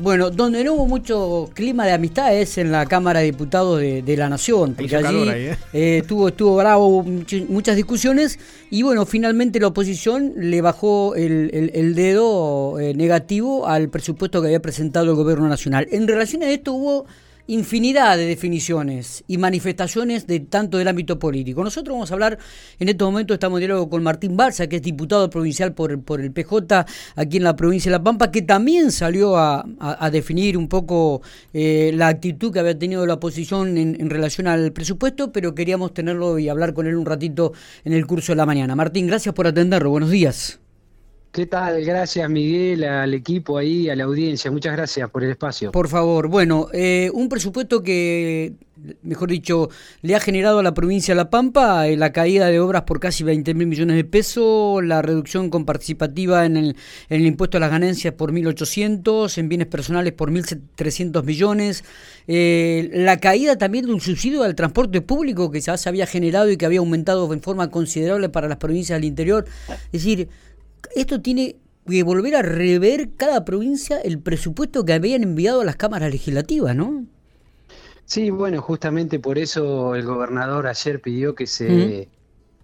Bueno, donde no hubo mucho clima de amistad es en la Cámara de Diputados de, la Nación, porque allí ¿eh? Eh, estuvo, estuvo bravo, muchas discusiones, y bueno, finalmente la oposición le bajó el, dedo eh, negativo al presupuesto que había presentado el Gobierno Nacional. En relación a esto hubo infinidad de definiciones y manifestaciones de tanto del ámbito político. Nosotros vamos a hablar, en este momento estamos en diálogo con Martín Barza, que es diputado provincial por, por el PJ aquí en la provincia de La Pampa, que también salió a, definir un poco eh, la actitud que había tenido la oposición en, en relación al presupuesto, pero queríamos tenerlo y hablar con él un ratito en el curso de la mañana. Martín, gracias por atenderlo. Buenos días. ¿Qué tal? Gracias Miguel, al equipo ahí, a la audiencia. Muchas gracias por el espacio. Por favor, bueno, eh, un presupuesto que, mejor dicho, le ha generado a la provincia de La Pampa eh, la caída de obras por casi 20 mil millones de pesos, la reducción con participativa en el, impuesto a las ganancias por 1.800, en bienes personales por 1.300 millones, eh, la caída también de un subsidio al transporte público que ya se había generado y que había aumentado en forma considerable para las provincias del interior. Es decir, esto tiene que volver a rever cada provincia el presupuesto que habían enviado a las cámaras legislativas, ¿no? Sí, bueno, justamente por eso el gobernador ayer pidió que se,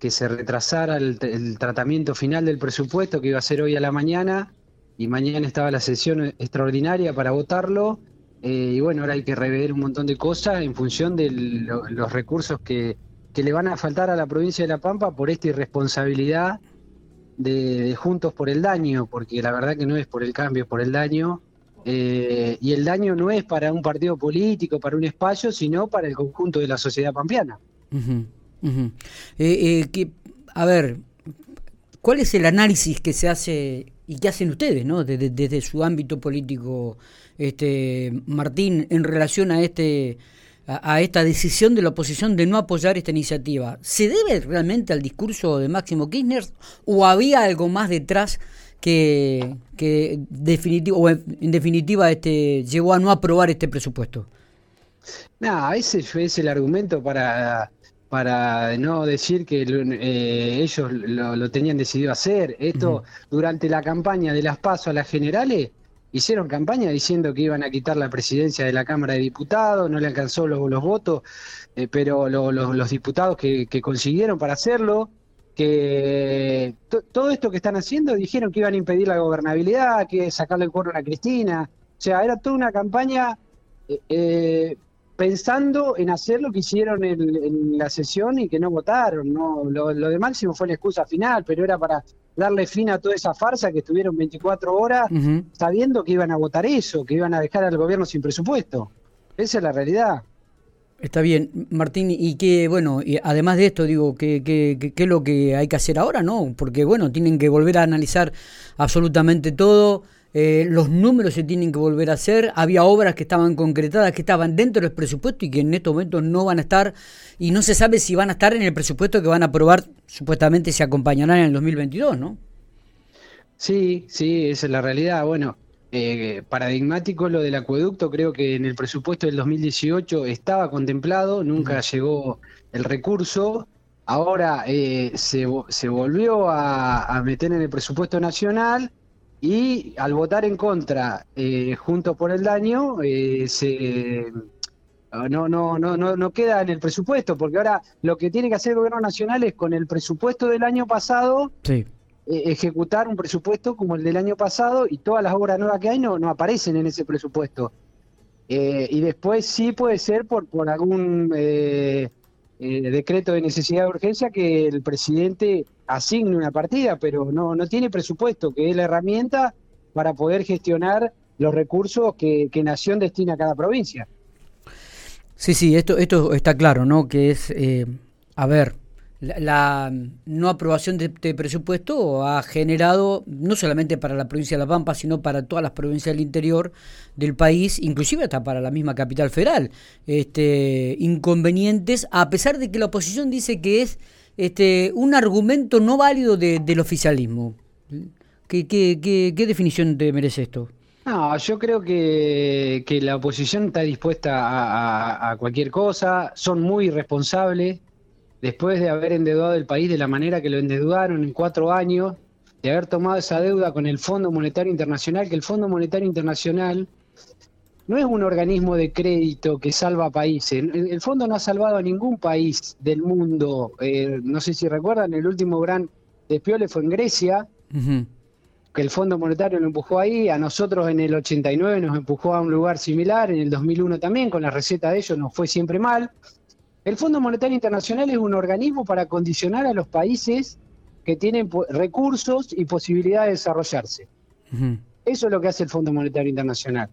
que se retrasara el, tratamiento final del presupuesto que iba a ser hoy a la mañana y mañana estaba la sesión extraordinaria para votarlo. Eh, y bueno, ahora hay que rever un montón de cosas en función de los recursos que, que le van a faltar a la provincia de La Pampa por esta irresponsabilidad de, Juntos por el Daño, porque la verdad que no es por el cambio, es por el daño. Eh, y el daño no es para un partido político, para un espacio, sino para el conjunto de la sociedad pampeana. Eh, eh, que, a ver, ¿cuál es el análisis que se hace y que hacen ustedes, ¿no? desde, desde su ámbito político, este Martín, en relación a este a, esta decisión de la oposición de no apoyar esta iniciativa, ¿se debe realmente al discurso de Máximo Kirchner o había algo más detrás que, que definitivo, o en definitiva este, llevó a no aprobar este presupuesto? No, ese es el argumento para, para no decir que eh, ellos lo, tenían decidido hacer. Esto, durante la campaña de las pasos a las generales, hicieron campaña diciendo que iban a quitar la presidencia de la Cámara de Diputados, no le alcanzó los, los votos, eh, pero los diputados que, consiguieron para hacerlo, que todo esto que están haciendo dijeron que iban a impedir la gobernabilidad, que sacarle el cuerno a Cristina, o sea, era toda una campaña eh, eh, pensando en hacer lo que hicieron en, la sesión y que no votaron. No, lo, de Máximo fue la excusa final, pero era para darle fin a toda esa farsa que estuvieron 24 horas sabiendo que iban a votar eso, que iban a dejar al gobierno sin presupuesto. Esa es la realidad. Está bien, Martín, y que, bueno, y además de esto, digo, ¿qué, qué, qué es lo que hay que hacer ahora? No, porque, bueno, tienen que volver a analizar absolutamente todo eh, los números se tienen que volver a hacer, había obras que estaban concretadas, que estaban dentro del presupuesto y que en estos momentos no van a estar, y no se sabe si van a estar en el presupuesto que van a aprobar, supuestamente se acompañarán en el 2022, ¿no? Sí, sí, esa es la realidad. Bueno, eh, paradigmático lo del acueducto, creo que en el presupuesto del 2018 estaba contemplado, nunca llegó el recurso. Ahora eh, se, se, volvió a meter en el presupuesto nacional y al votar en contra eh, Juntos por el Daño, eh, se, no, no, no, no, no queda en el presupuesto, porque ahora lo que tiene que hacer el gobierno nacional es con el presupuesto del año pasado eh, ejecutar un presupuesto como el del año pasado y todas las obras nuevas que hay no, no aparecen en ese presupuesto. y después sí puede ser por, por algún eh, decreto de necesidad de urgencia que el presidente asigne una partida, pero no, no tiene presupuesto, que es la herramienta para poder gestionar los recursos que, Nación destina a cada provincia. Sí, sí, esto, esto está claro, ¿no? Que es, eh, a ver, la, no aprobación de este presupuesto ha generado, no solamente para la provincia de La Pampa, sino para todas las provincias del interior del país, inclusive hasta para la misma capital federal, este, inconvenientes, a pesar de que la oposición dice que es este, un argumento no válido del oficialismo. ¿Qué, qué, qué, definición te merece esto? No, yo creo que, que la oposición está dispuesta a, a cualquier cosa, son muy responsables después de haber endeudado el país de la manera que lo endeudaron en cuatro años, de haber tomado esa deuda con el Fondo Monetario Internacional, que el Fondo Monetario Internacional no es un organismo de crédito que salva países. El, fondo no ha salvado a ningún país del mundo. Eh, no sé si recuerdan, el último gran despiole fue en Grecia, que el Fondo Monetario lo empujó ahí. A nosotros en el 89 nos empujó a un lugar similar, en el 2001 también, con la receta de ellos nos fue siempre mal. El Fondo Monetario Internacional es un organismo para condicionar a los países que tienen recursos y posibilidad de desarrollarse. Eso es lo que hace el Fondo Monetario Internacional.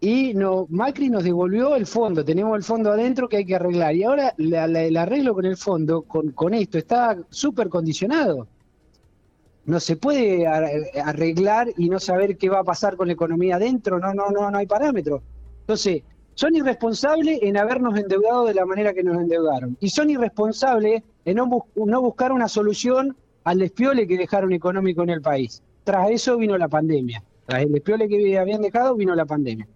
Y no, Macri nos devolvió el fondo, tenemos el fondo adentro que hay que arreglar. Y ahora el arreglo con el fondo, con, con esto, está súper condicionado. No se puede arreglar y no saber qué va a pasar con la economía adentro, no, no, no, no hay parámetro. Entonces, son irresponsables en habernos endeudado de la manera que nos endeudaron. Y son irresponsables en no, no buscar una solución al despiole que dejaron económico en el país. Tras eso vino la pandemia. Tras el despiole que habían dejado, vino la pandemia.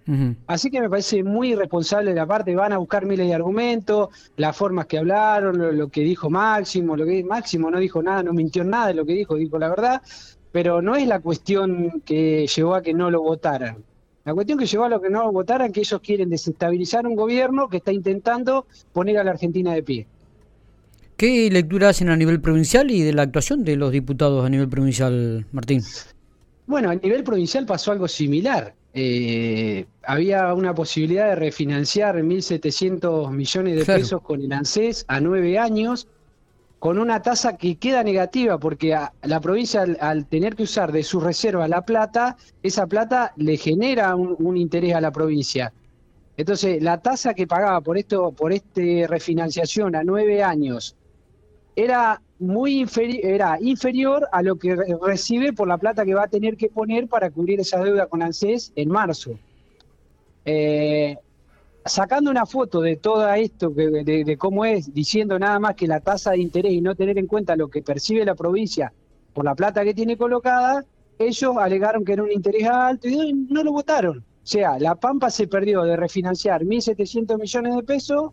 Así que me parece muy irresponsable de la parte, van a buscar miles de argumentos, las formas que hablaron, lo, que dijo Máximo, lo que Máximo no dijo nada, no mintió nada de lo que dijo, dijo la verdad, pero no es la cuestión que llevó a que no lo votaran. La cuestión que llevó a lo que no votaran, que ellos quieren desestabilizar un gobierno que está intentando poner a la Argentina de pie. ¿Qué lectura hacen a nivel provincial y de la actuación de los diputados a nivel provincial, Martín? Bueno, a nivel provincial pasó algo similar. Eh, había una posibilidad de refinanciar 1.700 millones de pesos con el ANSES a nueve años, con una tasa que queda negativa, porque la provincia al, tener que usar de su reserva la plata, esa plata le genera un, interés a la provincia. Entonces, la tasa que pagaba por esto, por este refinanciación a nueve años, era muy era inferior a lo que recibe por la plata que va a tener que poner para cubrir esa deuda con ANSES en marzo. Eh, sacando una foto de todo esto, de, cómo es, diciendo nada más que la tasa de interés y no tener en cuenta lo que percibe la provincia por la plata que tiene colocada, ellos alegaron que era un interés alto y no lo votaron. O sea, La Pampa se perdió de refinanciar 1.700 millones de pesos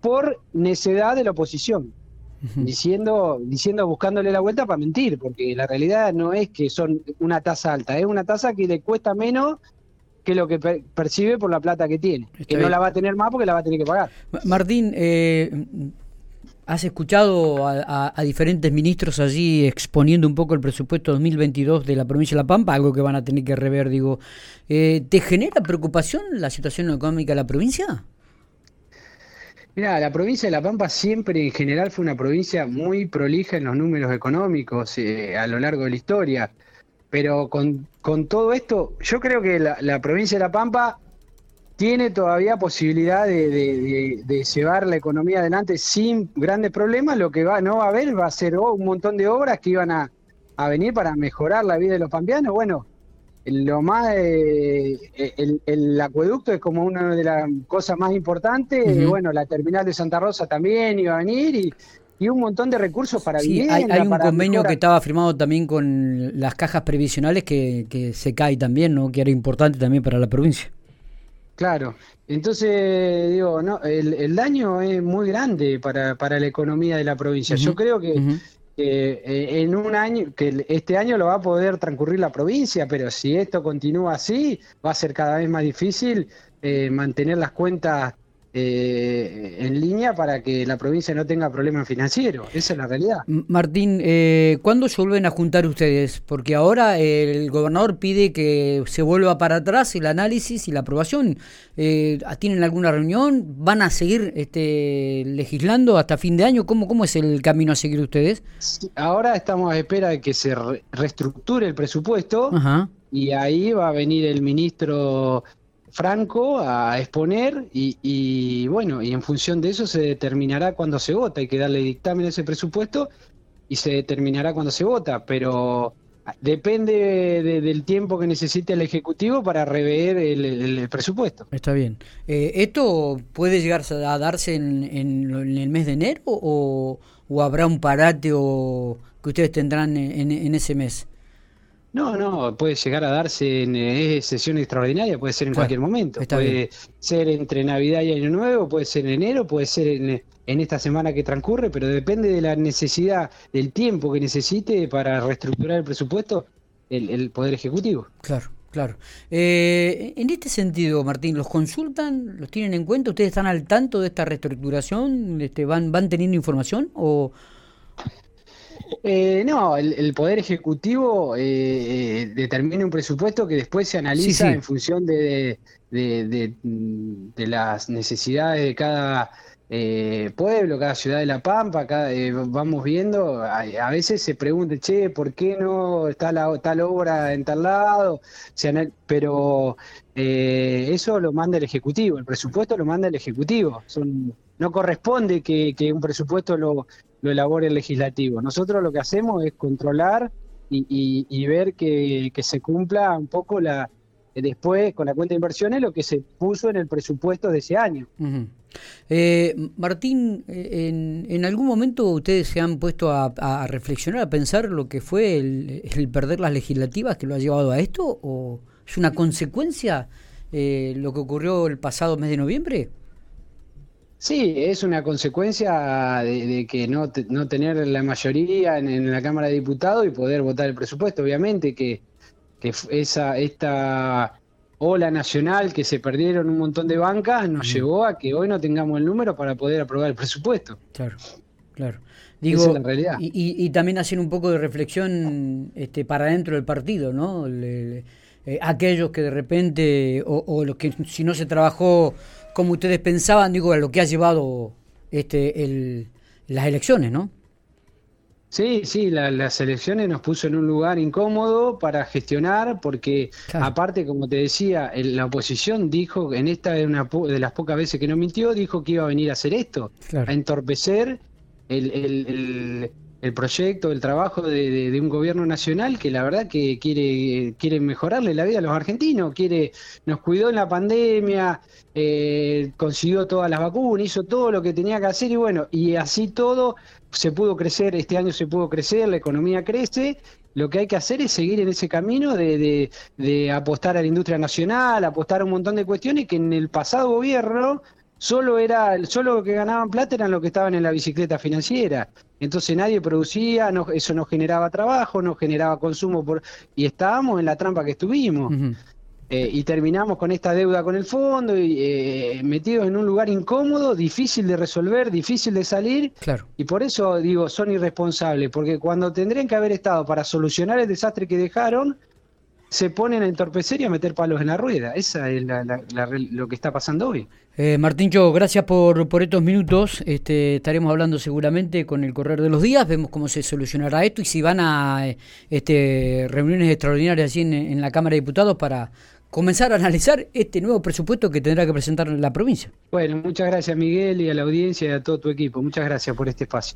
por necedad de la oposición diciendo, diciendo, buscándole la vuelta para mentir, porque la realidad no es que son una tasa alta, es una tasa que le cuesta menos que lo que percibe por la plata que tiene, que no la va a tener más porque la va a tener que pagar. Martín, eh, has escuchado a, diferentes ministros allí exponiendo un poco el presupuesto 2022 de la provincia de La Pampa, algo que van a tener que rever, digo, eh, ¿te genera preocupación la situación económica de la provincia? Mira, la provincia de La Pampa siempre en general fue una provincia muy prolija en los números económicos eh, a lo largo de la historia. Pero con, todo esto, yo creo que la, provincia de La Pampa tiene todavía posibilidad de, llevar la economía adelante sin grandes problemas. Lo que va, no va a haber va a ser un montón de obras que iban a, a venir para mejorar la vida de los pampeanos. Bueno, lo más eh, el, acueducto es como una de las cosas más importantes y bueno la terminal de Santa Rosa también iba a venir y, un montón de recursos para sí, hay, un convenio que estaba firmado también con las cajas previsionales que, que se cae también no que era importante también para la provincia. Claro. Entonces digo no el, daño es muy grande para, para la economía de la provincia. Yo creo que que eh, en un año, que este año lo va a poder transcurrir la provincia, pero si esto continúa así, va a ser cada vez más difícil eh, mantener las cuentas eh, en línea para que la provincia no tenga problemas financieros. Esa es la realidad. Martín, eh, ¿cuándo se vuelven a juntar ustedes? Porque ahora el gobernador pide que se vuelva para atrás el análisis y la aprobación. Eh, ¿Tienen alguna reunión? ¿Van a seguir este, legislando hasta fin de año? ¿Cómo, ¿Cómo es el camino a seguir ustedes? ahora estamos a espera de que se reestructure el presupuesto. Y ahí va a venir el ministro franco a exponer y, bueno, y en función de eso se determinará cuándo se vota. Hay que darle dictamen a ese presupuesto y se determinará cuándo se vota, pero depende del tiempo que necesite el Ejecutivo para rever el, presupuesto. Está bien. Eh, ¿Esto puede llegar a darse en, el mes de enero o, habrá un parate o que ustedes tendrán en ese mes? No, no, puede llegar a darse en eh, sesión extraordinaria, puede ser en cualquier momento. Puede ser entre Navidad y Año Nuevo, puede ser en enero, puede ser en, en, esta semana que transcurre, pero depende de la necesidad, del tiempo que necesite para reestructurar el presupuesto el, el Poder Ejecutivo. Claro. Claro. Eh, en este sentido, Martín, ¿los consultan? ¿Los tienen en cuenta? ¿Ustedes están al tanto de esta reestructuración? Este, ¿van, ¿Van teniendo información? o eh, no, el, Poder Ejecutivo eh, eh, determina un presupuesto que después se analiza en función de, de, las necesidades de cada pueblo, cada ciudad de La Pampa. Cada, vamos viendo, a, veces se pregunta, che, ¿por qué no está la, tal obra en tal lado? pero eso lo manda el Ejecutivo, el presupuesto lo manda el Ejecutivo. Son, no corresponde que un presupuesto lo lo elabore el legislativo. Nosotros lo que hacemos es controlar y, ver que, se cumpla un poco la después con la cuenta de inversiones lo que se puso en el presupuesto de ese año. Eh, Martín, eh, en, algún momento ustedes se han puesto a, reflexionar, a pensar lo que fue el, perder las legislativas que lo ha llevado a esto o es una consecuencia eh, lo que ocurrió el pasado mes de noviembre? Sí, es una consecuencia de, que no, no tener la mayoría en, la Cámara de Diputados y poder votar el presupuesto. Obviamente que, que esa, esta ola nacional que se perdieron un montón de bancas nos llevó a que hoy no tengamos el número para poder aprobar el presupuesto. Claro, claro. Digo, es realidad. Y, también hacer un poco de reflexión este, para dentro del partido, ¿no? Eh, aquellos que de repente, o, o los que si no se trabajó como ustedes pensaban, digo, a lo que ha llevado este, el, las elecciones, ¿no? Sí, sí, las elecciones nos puso en un lugar incómodo para gestionar, porque aparte, como te decía, la oposición dijo, en esta de, una, de las pocas veces que no mintió, dijo que iba a venir a hacer esto, a entorpecer el, el proyecto, el trabajo de, un gobierno nacional que la verdad que quiere, quiere mejorarle la vida a los argentinos, quiere, nos cuidó en la pandemia, eh, consiguió todas las vacunas, hizo todo lo que tenía que hacer y bueno, y así todo se pudo crecer, este año se pudo crecer, la economía crece, lo que hay que hacer es seguir en ese camino de, de apostar a la industria nacional, apostar a un montón de cuestiones que en el pasado gobierno solo era solo lo que ganaban plata eran los que estaban en la bicicleta financiera. Entonces nadie producía no, eso no generaba trabajo no generaba consumo por y estábamos en la trampa que estuvimos. Eh, y terminamos con esta deuda con el fondo y eh, metidos en un lugar incómodo difícil de resolver difícil de salir. Claro. y por eso digo son irresponsables porque cuando tendrían que haber estado para solucionar el desastre que dejaron se ponen a entorpecer y a meter palos en la rueda. Esa es lo que está pasando hoy. Eh, Martíncho, gracias por, por estos minutos. Este, estaremos hablando seguramente con el correr de los días. Vemos cómo se solucionará esto y si van a este, reuniones extraordinarias así en, la Cámara de Diputados para comenzar a analizar este nuevo presupuesto que tendrá que presentar la provincia. Bueno, muchas gracias Miguel y a la audiencia y a todo tu equipo. Muchas gracias por este espacio.